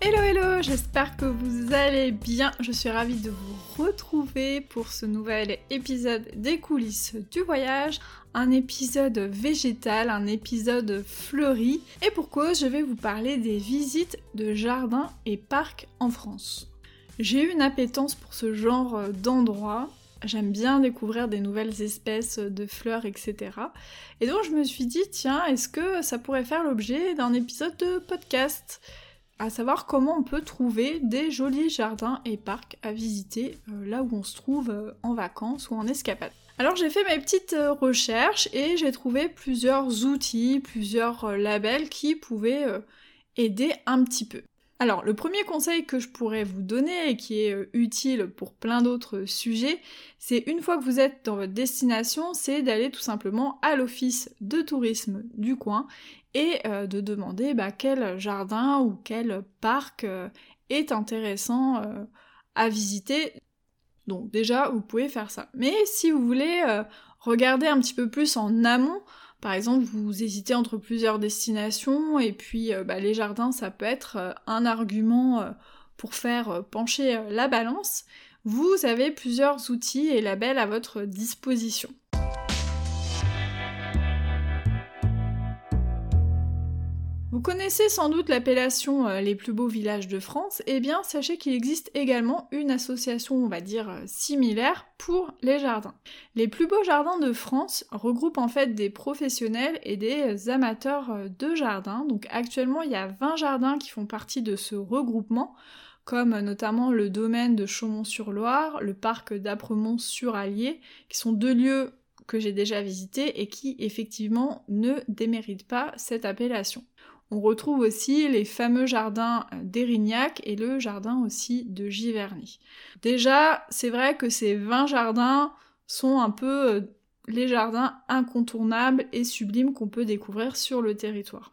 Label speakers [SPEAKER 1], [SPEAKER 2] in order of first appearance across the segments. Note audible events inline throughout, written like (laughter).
[SPEAKER 1] Hello hello, j'espère que vous allez bien. Je suis ravie de vous retrouver pour ce nouvel épisode des coulisses du voyage, un épisode végétal, un épisode fleuri. Et pour cause, je vais vous parler des visites de jardins et parcs en France. J'ai eu une appétence pour ce genre d'endroit. J'aime bien découvrir des nouvelles espèces de fleurs, etc. Et donc je me suis dit, tiens, est-ce que ça pourrait faire l'objet d'un épisode de podcast? À savoir comment on peut trouver des jolis jardins et parcs à visiter euh, là où on se trouve euh, en vacances ou en escapade. Alors j'ai fait mes petites recherches et j'ai trouvé plusieurs outils, plusieurs labels qui pouvaient aider un petit peu. Alors, le premier conseil que je pourrais vous donner et qui est euh, utile pour plein d'autres sujets, c'est une fois que vous êtes dans votre destination, c'est d'aller tout simplement à l'office de tourisme du coin et euh, de demander bah, quel jardin ou quel parc euh, est intéressant à visiter. Donc déjà, vous pouvez faire ça. Mais si vous voulez regarder un petit peu plus en amont, par exemple, vous hésitez entre plusieurs destinations et puis euh, bah, les jardins, ça peut être euh, un argument euh, pour faire pencher la balance. Vous avez plusieurs outils et labels à votre disposition. Vous connaissez sans doute l'appellation euh, les plus beaux villages de France, eh bien sachez qu'il existe également une association, on va dire, euh, similaire pour les jardins. Les plus beaux jardins de France regroupent en fait des professionnels et des amateurs euh, de jardins. Donc actuellement il y a 20 jardins qui font partie de ce regroupement comme notamment le domaine de Chaumont-sur-Loire, le parc d'Apremont-sur-Allier, qui sont deux lieux que j'ai déjà visités et qui effectivement ne déméritent pas cette appellation. On retrouve aussi les fameux jardins d'Érignac et le jardin aussi de Giverny. Déjà, c'est vrai que ces 20 jardins sont un peu euh, les jardins incontournables et sublimes qu'on peut découvrir sur le territoire.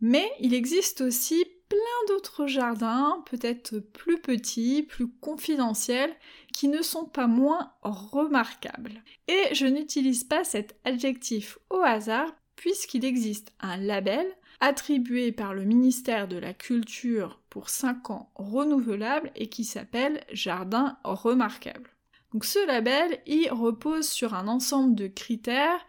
[SPEAKER 1] Mais il existe aussi plein d'autres jardins, peut-être plus petits, plus confidentiels, qui ne sont pas moins remarquables. Et je n'utilise pas cet adjectif au hasard, puisqu'il existe un label attribué par le ministère de la Culture pour 5 ans renouvelable et qui s'appelle Jardin remarquable. Donc ce label, il repose sur un ensemble de critères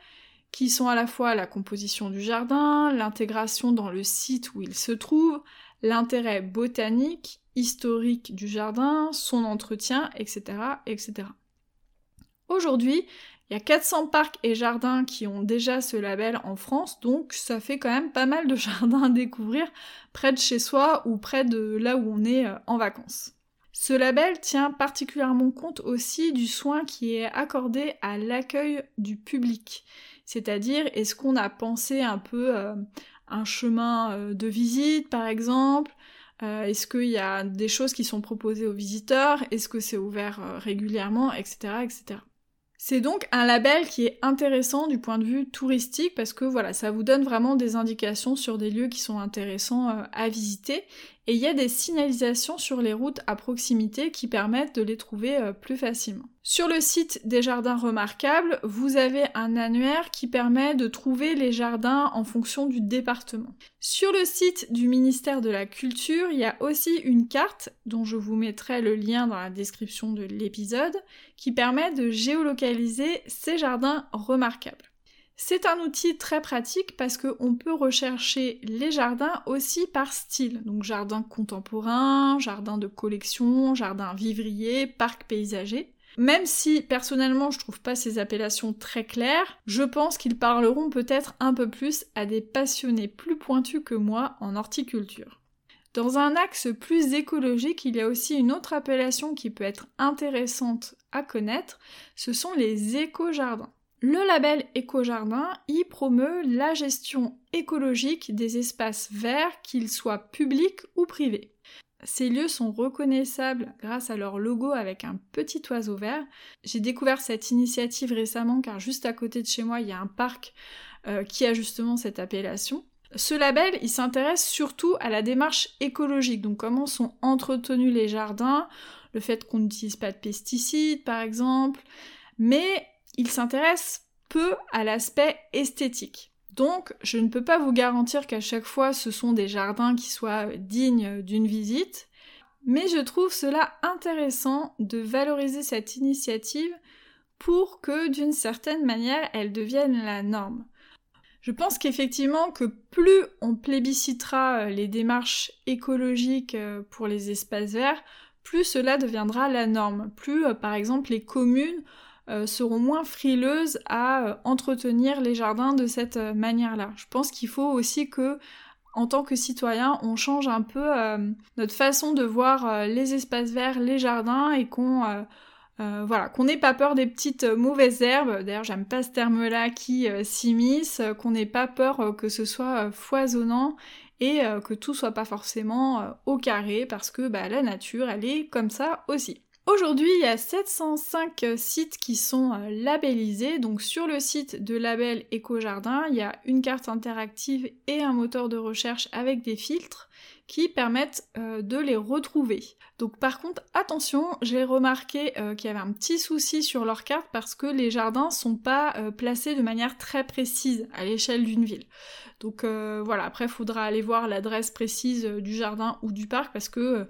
[SPEAKER 1] qui sont à la fois la composition du jardin, l'intégration dans le site où il se trouve, l'intérêt botanique, historique du jardin, son entretien, etc. etc. Aujourd'hui, il y a 400 parcs et jardins qui ont déjà ce label en France, donc ça fait quand même pas mal de (laughs) jardins à découvrir près de chez soi ou près de là où on est euh, en vacances. Ce label tient particulièrement compte aussi du soin qui est accordé à l'accueil du public. C'est-à-dire, est-ce qu'on a pensé un peu euh, un chemin euh, de visite, par exemple? Est-ce qu'il y a des choses qui sont proposées aux visiteurs? Est-ce que c'est ouvert régulièrement? Etc. etc. C'est donc un label qui est intéressant du point de vue touristique parce que voilà, ça vous donne vraiment des indications sur des lieux qui sont intéressants euh, à visiter et il y a des signalisations sur les routes à proximité qui permettent de les trouver euh, plus facilement. Sur le site des jardins remarquables, vous avez un annuaire qui permet de trouver les jardins en fonction du département. Sur le site du ministère de la Culture, il y a aussi une carte, dont je vous mettrai le lien dans la description de l'épisode, qui permet de géolocaliser ces jardins remarquables. C'est un outil très pratique parce qu'on peut rechercher les jardins aussi par style. Donc jardin contemporain, jardin de collection, jardin vivrier, parc paysager. Même si personnellement je trouve pas ces appellations très claires, je pense qu'ils parleront peut-être un peu plus à des passionnés plus pointus que moi en horticulture. Dans un axe plus écologique, il y a aussi une autre appellation qui peut être intéressante à connaître, ce sont les éco-jardins. Le label Éco-Jardin y promeut la gestion écologique des espaces verts, qu'ils soient publics ou privés. Ces lieux sont reconnaissables grâce à leur logo avec un petit oiseau vert. J'ai découvert cette initiative récemment car juste à côté de chez moi, il y a un parc euh, qui a justement cette appellation. Ce label, il s'intéresse surtout à la démarche écologique, donc comment sont entretenus les jardins, le fait qu'on n'utilise pas de pesticides par exemple, mais il s'intéresse peu à l'aspect esthétique. Donc, je ne peux pas vous garantir qu'à chaque fois ce sont des jardins qui soient dignes d'une visite, mais je trouve cela intéressant de valoriser cette initiative pour que d'une certaine manière elle devienne la norme. Je pense qu'effectivement que plus on plébiscitera les démarches écologiques pour les espaces verts, plus cela deviendra la norme. Plus euh, par exemple les communes euh, seront moins frileuses à euh, entretenir les jardins de cette euh, manière-là. Je pense qu'il faut aussi que en tant que citoyen, on change un peu notre façon de voir les espaces verts, les jardins et qu'on voilà, qu'on n'ait pas peur des petites mauvaises herbes. D'ailleurs, j'aime pas ce terme-là qui s'immisce, qu'on n'ait pas peur que ce soit foisonnant et que tout soit pas forcément au carré parce que bah, la nature, elle est comme ça aussi. Aujourd'hui, il y a 705 sites qui sont euh, labellisés. Donc sur le site de label Éco-Jardin, il y a une carte interactive et un moteur de recherche avec des filtres qui permettent euh, de les retrouver. Donc par contre, attention, j'ai remarqué euh, qu'il y avait un petit souci sur leur carte parce que les jardins sont pas placés de manière très précise à l'échelle d'une ville. Donc voilà, après il faudra aller voir l'adresse précise du jardin ou du parc parce que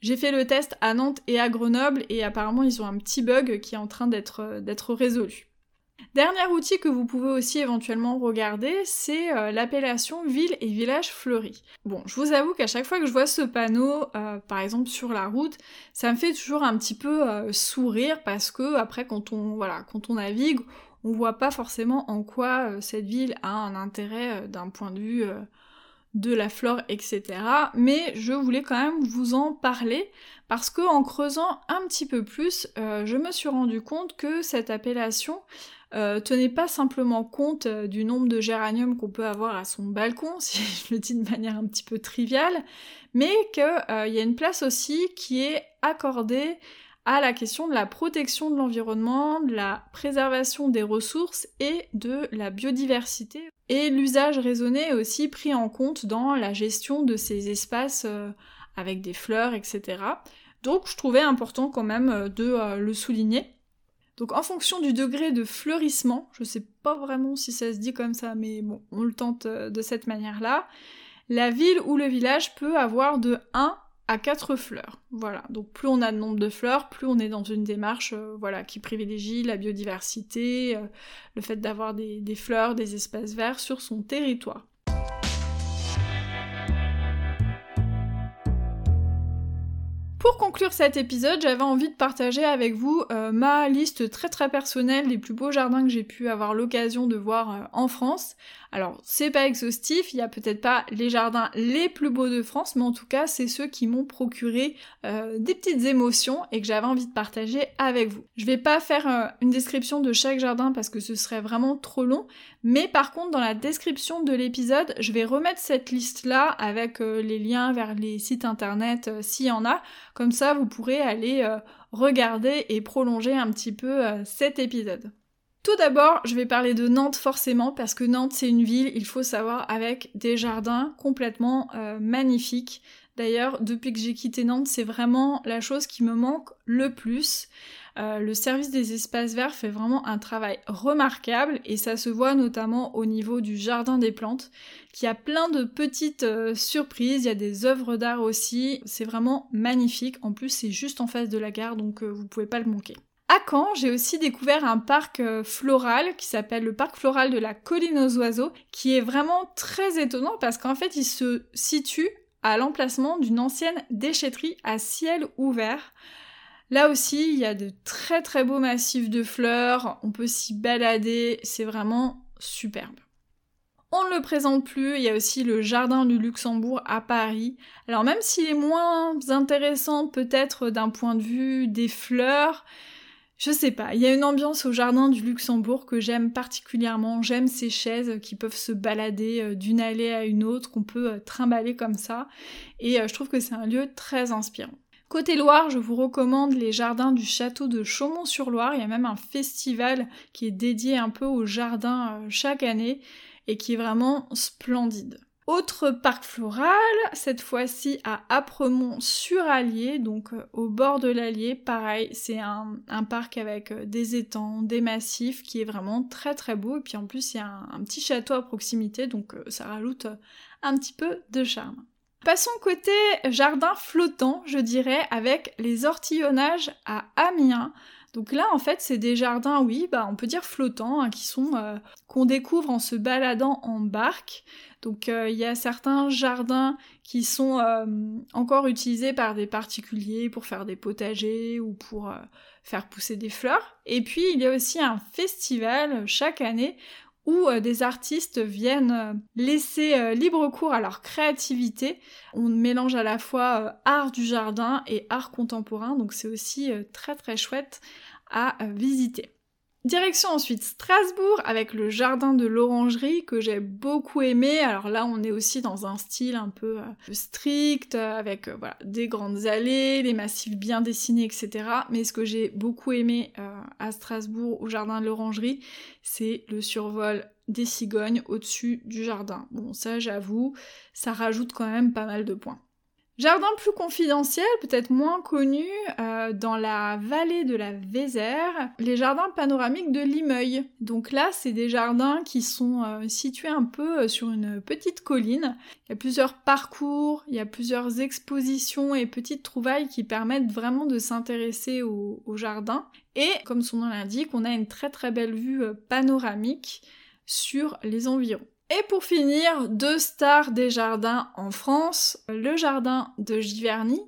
[SPEAKER 1] j'ai fait le test à Nantes et à Grenoble et apparemment ils ont un petit bug qui est en train d'être euh, résolu. Dernier outil que vous pouvez aussi éventuellement regarder, c'est euh, l'appellation ville et village fleuri. Bon, je vous avoue qu'à chaque fois que je vois ce panneau, euh, par exemple sur la route, ça me fait toujours un petit peu sourire parce que après quand on voilà, quand on navigue, on voit pas forcément en quoi cette ville a un intérêt d'un point de vue de la flore, etc. Mais je voulais quand même vous en parler parce que en creusant un petit peu plus, euh, je me suis rendu compte que cette appellation euh, tenait pas simplement compte euh, du nombre de géraniums qu'on peut avoir à son balcon, (laughs) si je le dis de manière un petit peu triviale, mais qu'il y a une place aussi qui est accordée à la question de la protection de l'environnement, de la préservation des ressources et de la biodiversité. Et l'usage raisonné est aussi pris en compte dans la gestion de ces espaces euh, avec des fleurs, etc. Donc je trouvais important quand même euh, de euh, le souligner. Donc en fonction du degré de fleurissement, je sais pas vraiment si ça se dit comme ça, mais bon, on le tente de cette manière-là, la ville ou le village peut avoir de 1 à quatre fleurs. Voilà. Donc plus on a de nombre de fleurs, plus on est dans une démarche euh, voilà, qui privilégie la biodiversité, euh, le fait d'avoir des, fleurs, des espaces verts sur son territoire. Pour conclure cet épisode, j'avais envie de partager avec vous euh, ma liste très très personnelle des plus beaux jardins que j'ai pu avoir l'occasion de voir en France. Alors, c'est pas exhaustif, il y a peut-être pas les jardins les plus beaux de France, mais en tout cas, c'est ceux qui m'ont procuré euh, des petites émotions et que j'avais envie de partager avec vous. Je vais pas faire euh, une description de chaque jardin parce que ce serait vraiment trop long, mais par contre, dans la description de l'épisode, je vais remettre cette liste-là avec euh, les liens vers les sites internet s'il y en a. Comme ça, vous pourrez aller regarder et prolonger un petit peu cet épisode. Tout d'abord, je vais parler de Nantes forcément parce que Nantes c'est une ville, il faut savoir, avec des jardins complètement euh, magnifiques. D'ailleurs, depuis que j'ai quitté Nantes, c'est vraiment la chose qui me manque le plus. Euh, le service des espaces verts fait vraiment un travail remarquable et ça se voit notamment au niveau du jardin des plantes qui a plein de petites euh, surprises, il y a des œuvres d'art aussi, c'est vraiment magnifique. En plus, c'est juste en face de la gare donc vous pouvez pas le manquer. À Caen, j'ai aussi découvert un parc euh, floral qui s'appelle le parc floral de la colline aux oiseaux, qui est vraiment très étonnant parce qu'en fait il se situe à l'emplacement d'une ancienne déchetterie à ciel ouvert. Là aussi, il y a de très très beaux massifs de fleurs, on peut s'y balader, c'est vraiment superbe. On ne le présente plus, il y a aussi le Jardin du Luxembourg à Paris. Alors même s'il est moins intéressant peut-être d'un point de vue des fleurs, Je sais pas, il y a une ambiance au jardin du Luxembourg que j'aime particulièrement. J'aime ces chaises qui peuvent se balader euh, d'une allée à une autre, qu'on peut euh, trimballer comme ça. Et euh, je trouve que c'est un lieu très inspirant. Côté Loire, je vous recommande les jardins du château de Chaumont-sur-Loire. Il y a même un festival qui est dédié un peu au jardin chaque année et qui est vraiment splendide. Autre parc floral, cette fois-ci à Apremont-sur-Allier, donc euh, au bord de l'Allier. Pareil, c'est un, parc avec euh, des étangs, des massifs qui est vraiment très très beau. Et puis en plus, il y a un, petit château à proximité, donc euh, ça rajoute un petit peu de charme. Passons côté jardin flottant, je dirais, avec les ortillonnages à Amiens. Donc là, en fait, c'est des jardins, oui, bah, on peut dire flottants, hein, qui sont qu'on découvre en se baladant en barque. Donc euh, il y a certains jardins qui sont euh, encore utilisés par des particuliers pour faire des potagers ou pour euh, faire pousser des fleurs. Et puis il y a aussi un festival chaque année où des artistes viennent laisser libre cours à leur créativité. On mélange à la fois art du jardin et art contemporain, donc c'est aussi très très chouette à visiter. Direction ensuite Strasbourg avec le jardin de l'orangerie que j'ai beaucoup aimé. Alors là, on est aussi dans un style un peu euh, strict avec euh, des grandes allées, les massifs bien dessinés, etc. Mais ce que j'ai beaucoup aimé euh, à Strasbourg au jardin de l'orangerie, c'est le survol des cigognes au-dessus du jardin. Bon, ça, j'avoue, ça rajoute quand même pas mal de points. Jardin plus confidentiel, peut-être moins connu, euh, dans la vallée de la Vézère, les jardins panoramiques de Limeuil. Donc là, c'est des jardins qui sont euh, situés un peu euh, sur une petite colline. Il y a plusieurs parcours, il y a plusieurs expositions et petites trouvailles qui permettent vraiment de s'intéresser au, au, jardin. Et comme son nom l'indique, on a une très très belle vue panoramique sur les environs. Et pour finir, deux stars des jardins en France, le jardin de Giverny,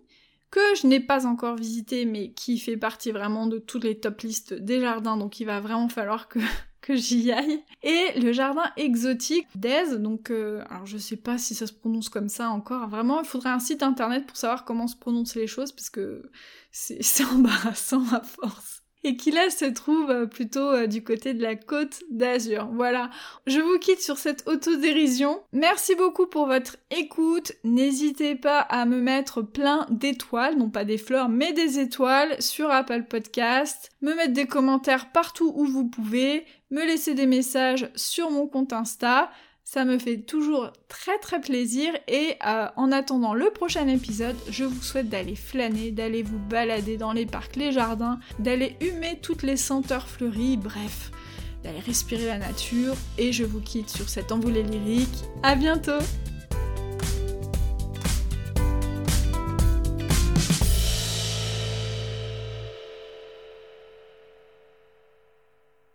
[SPEAKER 1] que je n'ai pas encore visité, mais qui fait partie vraiment de toutes les top listes des jardins, donc il va vraiment falloir que, (laughs) que j'y aille. Et le jardin exotique d'Aise, donc euh, alors je sais pas si ça se prononce comme ça encore, vraiment il faudrait un site internet pour savoir comment se prononcent les choses, parce que c'est (laughs) embarrassant à force et qui là se trouve euh, plutôt euh, du côté de la côte d'Azur. Voilà, je vous quitte sur cette autodérision. Merci beaucoup pour votre écoute. N'hésitez pas à me mettre plein d'étoiles, non pas des fleurs, mais des étoiles sur Apple Podcast, me mettre des commentaires partout où vous pouvez, me laisser des messages sur mon compte Insta. Ça me fait toujours très très plaisir et euh, en attendant le prochain épisode, je vous souhaite d'aller flâner, d'aller vous balader dans les parcs, les jardins, d'aller humer toutes les senteurs fleuries, bref, d'aller respirer la nature et je vous quitte sur cette envolée lyrique. À bientôt